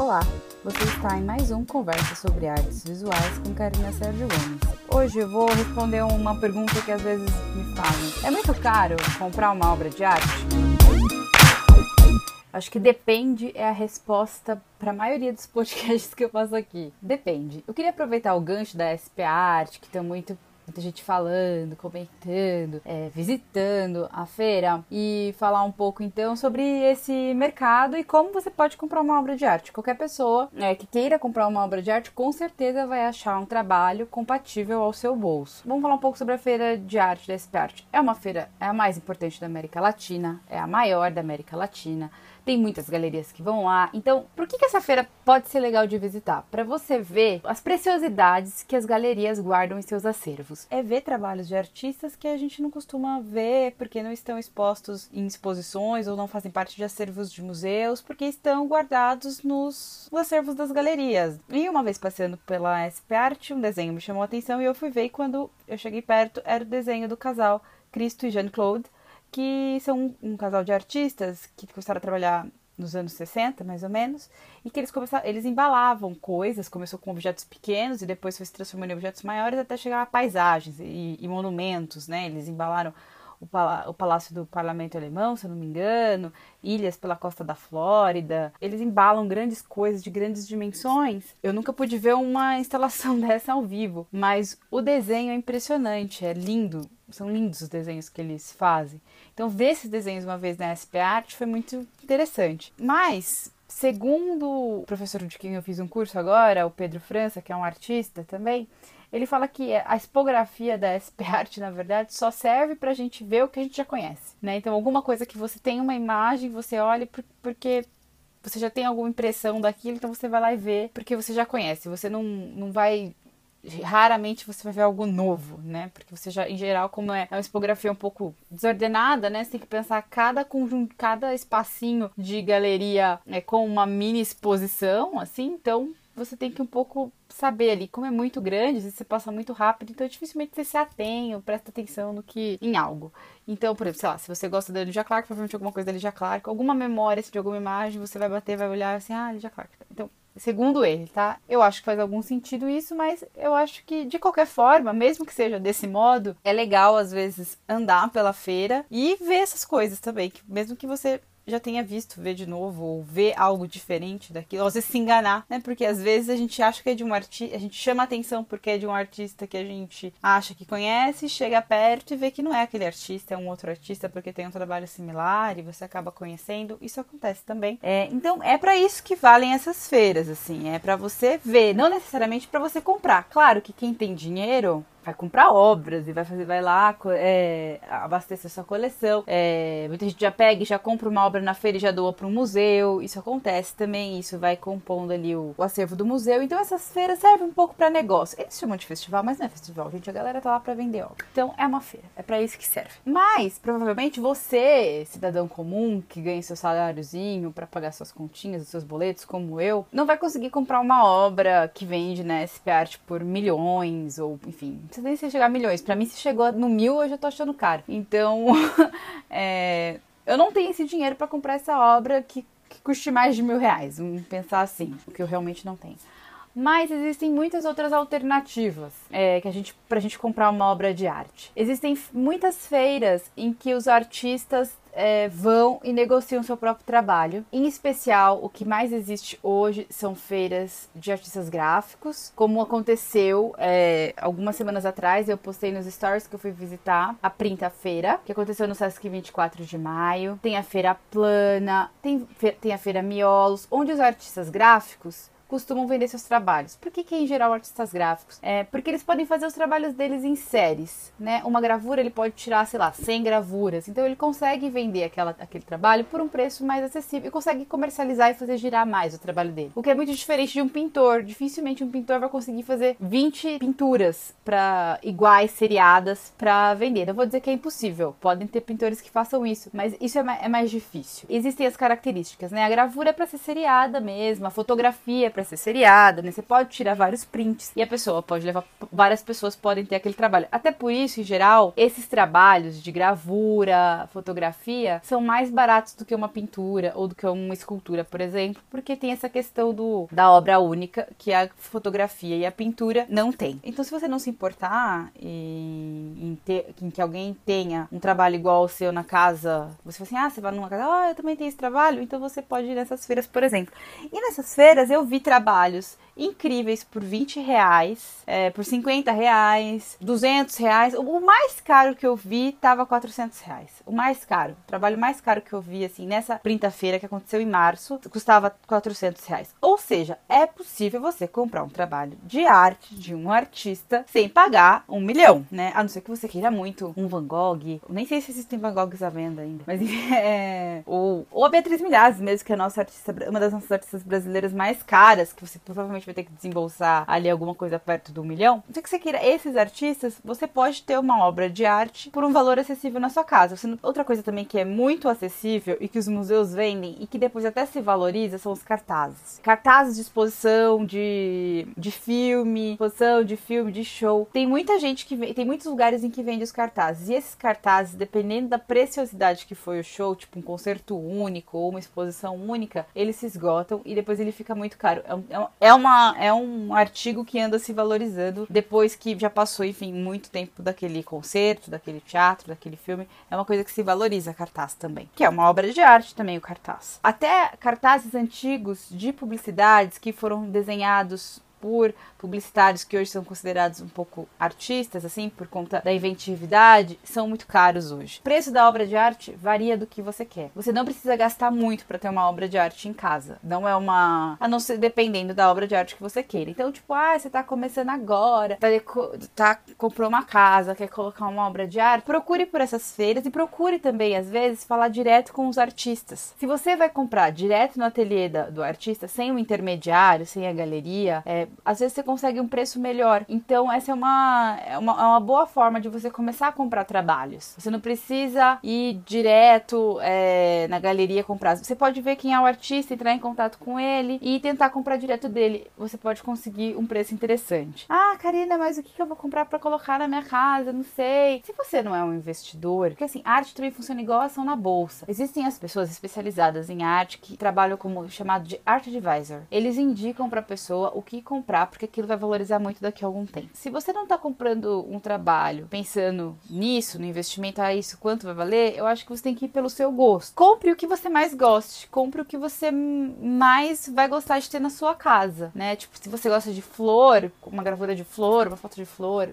Olá, você está em mais um Conversa sobre Artes Visuais com Karina Sérgio Gomes. Hoje eu vou responder uma pergunta que às vezes me fazem. É muito caro comprar uma obra de arte? Acho que depende é a resposta para a maioria dos podcasts que eu faço aqui. Depende. Eu queria aproveitar o gancho da SP Art, que está muito muita gente falando, comentando, é, visitando a feira e falar um pouco então sobre esse mercado e como você pode comprar uma obra de arte. Qualquer pessoa é, que queira comprar uma obra de arte com certeza vai achar um trabalho compatível ao seu bolso. Vamos falar um pouco sobre a feira de arte da SP Art. É uma feira, é a mais importante da América Latina, é a maior da América Latina tem muitas galerias que vão lá. Então, por que, que essa feira pode ser legal de visitar? Para você ver as preciosidades que as galerias guardam em seus acervos. É ver trabalhos de artistas que a gente não costuma ver porque não estão expostos em exposições ou não fazem parte de acervos de museus, porque estão guardados nos acervos das galerias. E uma vez passando pela SP Art, um desenho me chamou a atenção e eu fui ver e quando eu cheguei perto era o desenho do casal Cristo e Jean-Claude que são um, um casal de artistas que começaram a trabalhar nos anos 60, mais ou menos, e que eles eles embalavam coisas, começou com objetos pequenos e depois foi se transformando em objetos maiores até chegar a paisagens e, e monumentos, né? Eles embalaram o, o, Palácio do Parlamento Alemão, se eu não me engano, ilhas pela costa da Flórida. Eles embalam grandes coisas de grandes dimensões. Eu nunca pude ver uma instalação dessa ao vivo, mas o desenho é impressionante, é lindo são lindos os desenhos que eles fazem. Então, ver esses desenhos uma vez na SP Art foi muito interessante. Mas, segundo o professor de quem eu fiz um curso agora, o Pedro França, que é um artista também, ele fala que a expografia da SP Art, na verdade, só serve para a gente ver o que a gente já conhece, né? Então, alguma coisa que você tem uma imagem, você olha porque você já tem alguma impressão daquilo, então você vai lá e vê, porque você já conhece. Você não, não vai raramente você vai ver algo novo, né? Porque você já, em geral, como é uma expografia um pouco desordenada, né? Você tem que pensar cada conjunto, cada espacinho de galeria é com uma mini exposição, assim, então você tem que um pouco saber ali, como é muito grande, você passa muito rápido, então dificilmente você se atém ou presta atenção no que em algo. Então, por exemplo, sei lá, se você gosta da Lydia Clark, provavelmente alguma coisa da Lydia Clark, alguma memória assim, de alguma imagem, você vai bater, vai olhar assim, ah, Lydia Clark. Então, segundo ele, tá? Eu acho que faz algum sentido isso, mas eu acho que de qualquer forma, mesmo que seja desse modo, é legal às vezes andar pela feira e ver essas coisas também, que mesmo que você já tenha visto, ver de novo, ou ver algo diferente daquilo, ou você se enganar, né? Porque às vezes a gente acha que é de um artista, a gente chama atenção porque é de um artista que a gente acha que conhece, chega perto e vê que não é aquele artista, é um outro artista porque tem um trabalho similar e você acaba conhecendo. Isso acontece também. É, então é para isso que valem essas feiras, assim, é para você ver, não necessariamente para você comprar. Claro que quem tem dinheiro vai comprar obras e vai fazer, vai lá é, abastecer sua coleção. É, muita gente já pega e já compra uma obra na feira e já doa para um museu. Isso acontece também, isso vai compondo ali o, o acervo do museu. Então essas feiras servem um pouco para negócio. Eles chamam de festival, mas não é festival, gente. A galera tá lá para vender obra. Então é uma feira, é para isso que serve. Mas provavelmente você, cidadão comum que ganha seu saláriozinho para pagar suas continhas, seus boletos, como eu, não vai conseguir comprar uma obra que vende na SP Art por milhões ou enfim precisa nem se chegar a milhões. Para mim, se chegou no mil, eu já tô achando caro. Então, é, eu não tenho esse dinheiro para comprar essa obra que, que custe mais de mil reais. Vamos pensar assim, o que eu realmente não tenho. Mas existem muitas outras alternativas é, que a gente, pra gente comprar uma obra de arte. Existem muitas feiras em que os artistas é, vão e negociam seu próprio trabalho. Em especial, o que mais existe hoje são feiras de artistas gráficos, como aconteceu é, algumas semanas atrás. Eu postei nos stories que eu fui visitar a Printa Feira, que aconteceu no Sesc 24 de maio. Tem a Feira Plana, tem, tem a Feira Miolos, onde os artistas gráficos costumam vender seus trabalhos. Por que, que em geral artistas gráficos? É porque eles podem fazer os trabalhos deles em séries, né? Uma gravura ele pode tirar, sei lá, 100 gravuras. Então ele consegue vender aquela, aquele trabalho por um preço mais acessível e consegue comercializar e fazer girar mais o trabalho dele. O que é muito diferente de um pintor. Dificilmente um pintor vai conseguir fazer 20 pinturas para iguais, seriadas para vender. Não vou dizer que é impossível. Podem ter pintores que façam isso, mas isso é mais, é mais difícil. Existem as características, né? A gravura é para ser seriada mesmo, a fotografia é para ser seriada, né? Você pode tirar vários prints e a pessoa pode levar, várias pessoas podem ter aquele trabalho. Até por isso, em geral, esses trabalhos de gravura, fotografia, são mais baratos do que uma pintura ou do que uma escultura, por exemplo, porque tem essa questão do, da obra única que a fotografia e a pintura não tem. Então, se você não se importar em, em, que alguém tenha um trabalho igual ao seu na casa, você fala assim, ah, você vai numa casa, ah, eu também tenho esse trabalho, então você pode ir nessas feiras, por exemplo. E nessas feiras eu vi trabalhos incríveis por 20 reais, é, por 50 reais, 200 reais. O mais caro que eu vi tava 400 reais. O mais caro, o trabalho mais caro que eu vi, assim, nessa printa-feira que aconteceu em março, custava 400 reais. Ou seja, é possível você comprar um trabalho de arte de um artista sem pagar um milhão, né? A não ser que você queira muito um Van Gogh. Nem sei se existem Van Goghs à venda ainda. Mas é. Ou, ou a Beatriz Milhazes mesmo, que é nossa artista, uma das nossas artistas brasileiras mais caras, que você provavelmente vai ter que desembolsar ali alguma coisa perto do milhão. Não sei que você queira esses artistas, você pode ter uma obra de arte por um valor acessível na sua casa. Outra coisa também que é muito acessível e que os museus vendem e que depois até se valoriza são os cartazes. Cartazes de exposição de, de filme, exposição de filme, de show. Tem muita gente que tem muitos lugares em que vende os cartazes. E esses cartazes, dependendo da preciosidade que foi o show, tipo um concerto único ou uma exposição única, eles se esgotam e depois ele fica muito caro. É, é, é é um artigo que anda se valorizando depois que já passou, enfim, muito tempo daquele concerto, daquele teatro, daquele filme. É uma coisa que se valoriza cartaz também, que é uma obra de arte também o cartaz. Até cartazes antigos de publicidades que foram desenhados por publicitários que hoje são considerados um pouco artistas, assim, por conta da inventividade, são muito caros hoje. O preço da obra de arte varia do que você quer. Você não precisa gastar muito para ter uma obra de arte em casa. Não é uma. A não ser dependendo da obra de arte que você queira. Então, tipo, ah, você tá começando agora, tá, tá comprou uma casa, quer colocar uma obra de arte, procure por essas feiras e procure também, às vezes, falar direto com os artistas. Se você vai comprar direto no ateliê da, do artista, sem o intermediário, sem a galeria, é, às vezes você consegue um preço melhor. Então, essa é uma, é uma, é uma boa forma de você começar a comprar trabalhos. Você não precisa ir direto é, na galeria comprar. Você pode ver quem é o artista, entrar em contato com ele e tentar comprar direto dele. Você pode conseguir um preço interessante. Ah, Karina, mas o que eu vou comprar para colocar na minha casa? Não sei. Se você não é um investidor, porque assim, arte também funciona igual ação na bolsa. Existem as pessoas especializadas em arte que trabalham como chamado de art advisor. Eles indicam para a pessoa o que comprar porque aquilo vai valorizar muito daqui a algum tempo. Se você não está comprando um trabalho pensando nisso, no investimento, ah, isso quanto vai valer, eu acho que você tem que ir pelo seu gosto. Compre o que você mais goste, compre o que você mais vai gostar de ter na sua casa, né? Tipo, se você gosta de flor, uma gravura de flor, uma foto de flor,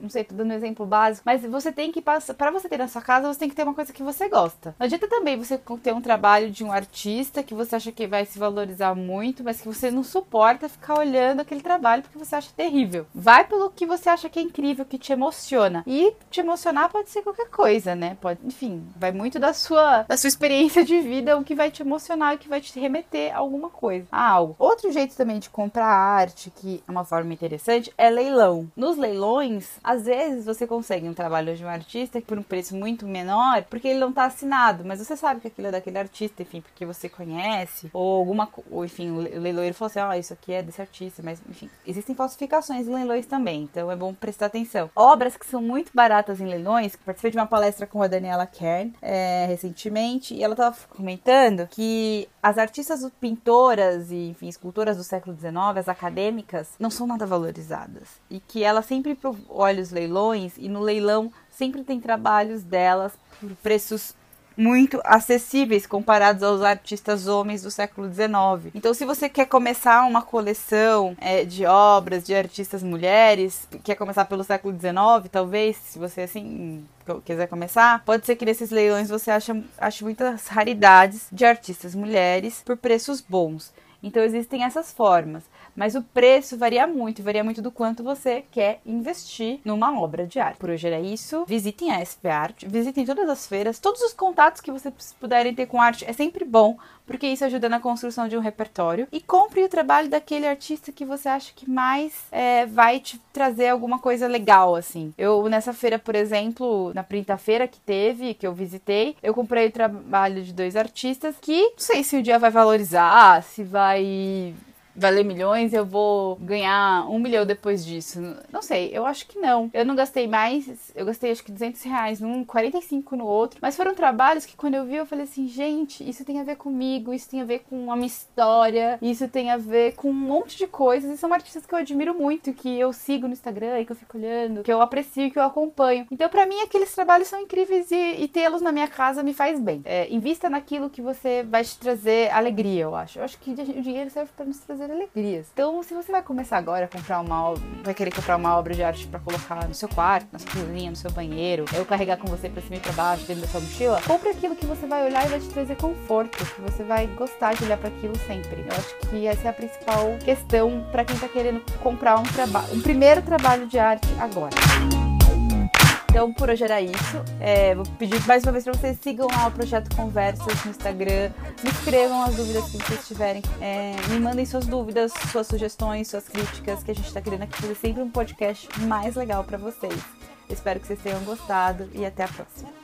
não sei, tô dando um exemplo básico, mas você tem que passar, para você ter na sua casa, você tem que ter uma coisa que você gosta. Não adianta também você ter um trabalho de um artista que você acha que vai se valorizar muito, mas que você não suporta ficar olhando aquele trabalho porque você acha terrível. Vai pelo que você acha que é incrível, que te emociona. E te emocionar pode ser qualquer coisa, né? Pode, enfim, vai muito da sua da sua experiência de vida, o que vai te emocionar, o que vai te remeter a alguma coisa, a algo. Outro jeito também de comprar arte, que é uma forma interessante, é leilão. Nos leilões, às vezes você consegue um trabalho de um artista por um preço muito menor, porque ele não tá assinado, mas você sabe que aquilo é daquele artista, enfim, porque você conhece, ou alguma, ou enfim, o leiloeiro falou assim: oh, isso aqui é desse artista, mas enfim, existem falsificações em leilões também, então é bom prestar atenção. Obras que são muito baratas em leilões, participei de uma palestra com a Daniela Kern é, recentemente, e ela tava comentando que as artistas pintoras e, enfim, escultoras do século XIX, as acadêmicas, não são nada valorizadas. E que ela sempre olha os leilões e no leilão sempre tem trabalhos delas por preços muito acessíveis comparados aos artistas homens do século XIX. Então, se você quer começar uma coleção é, de obras de artistas mulheres, quer começar pelo século XIX, talvez, se você assim quiser começar, pode ser que nesses leilões você ache, ache muitas raridades de artistas mulheres por preços bons. Então existem essas formas. Mas o preço varia muito, varia muito do quanto você quer investir numa obra de arte. Por hoje era isso. Visitem a SP Art, visitem todas as feiras, todos os contatos que vocês puderem ter com arte é sempre bom, porque isso ajuda na construção de um repertório. E compre o trabalho daquele artista que você acha que mais é, vai te trazer alguma coisa legal, assim. Eu, nessa feira, por exemplo, na printa-feira que teve, que eu visitei, eu comprei o trabalho de dois artistas que não sei se o dia vai valorizar, se vai I valer milhões, eu vou ganhar um milhão depois disso. Não sei, eu acho que não. Eu não gastei mais, eu gastei acho que 200 reais num, 45 no outro. Mas foram trabalhos que quando eu vi, eu falei assim, gente, isso tem a ver comigo, isso tem a ver com a minha história, isso tem a ver com um monte de coisas. E são artistas que eu admiro muito, que eu sigo no Instagram e que eu fico olhando, que eu aprecio, que eu acompanho. Então, para mim, aqueles trabalhos são incríveis e, e tê-los na minha casa me faz bem. É, invista naquilo que você vai te trazer alegria, eu acho. Eu acho que o dinheiro serve para nos trazer alegrias. Então, se você vai começar agora a comprar uma vai querer comprar uma obra de arte para colocar no seu quarto, na sua cozinha, no seu banheiro, ou carregar com você para cima e para baixo dentro da sua mochila, compre aquilo que você vai olhar e vai te trazer conforto, que você vai gostar de olhar para aquilo sempre. Eu acho que essa é a principal questão para quem tá querendo comprar um um primeiro trabalho de arte agora. Então, por hoje era isso. É, vou pedir mais uma vez para vocês sigam lá o Projeto Conversas no Instagram. Me escrevam as dúvidas que vocês tiverem. É, me mandem suas dúvidas, suas sugestões, suas críticas, que a gente está querendo aqui fazer sempre um podcast mais legal para vocês. Espero que vocês tenham gostado e até a próxima.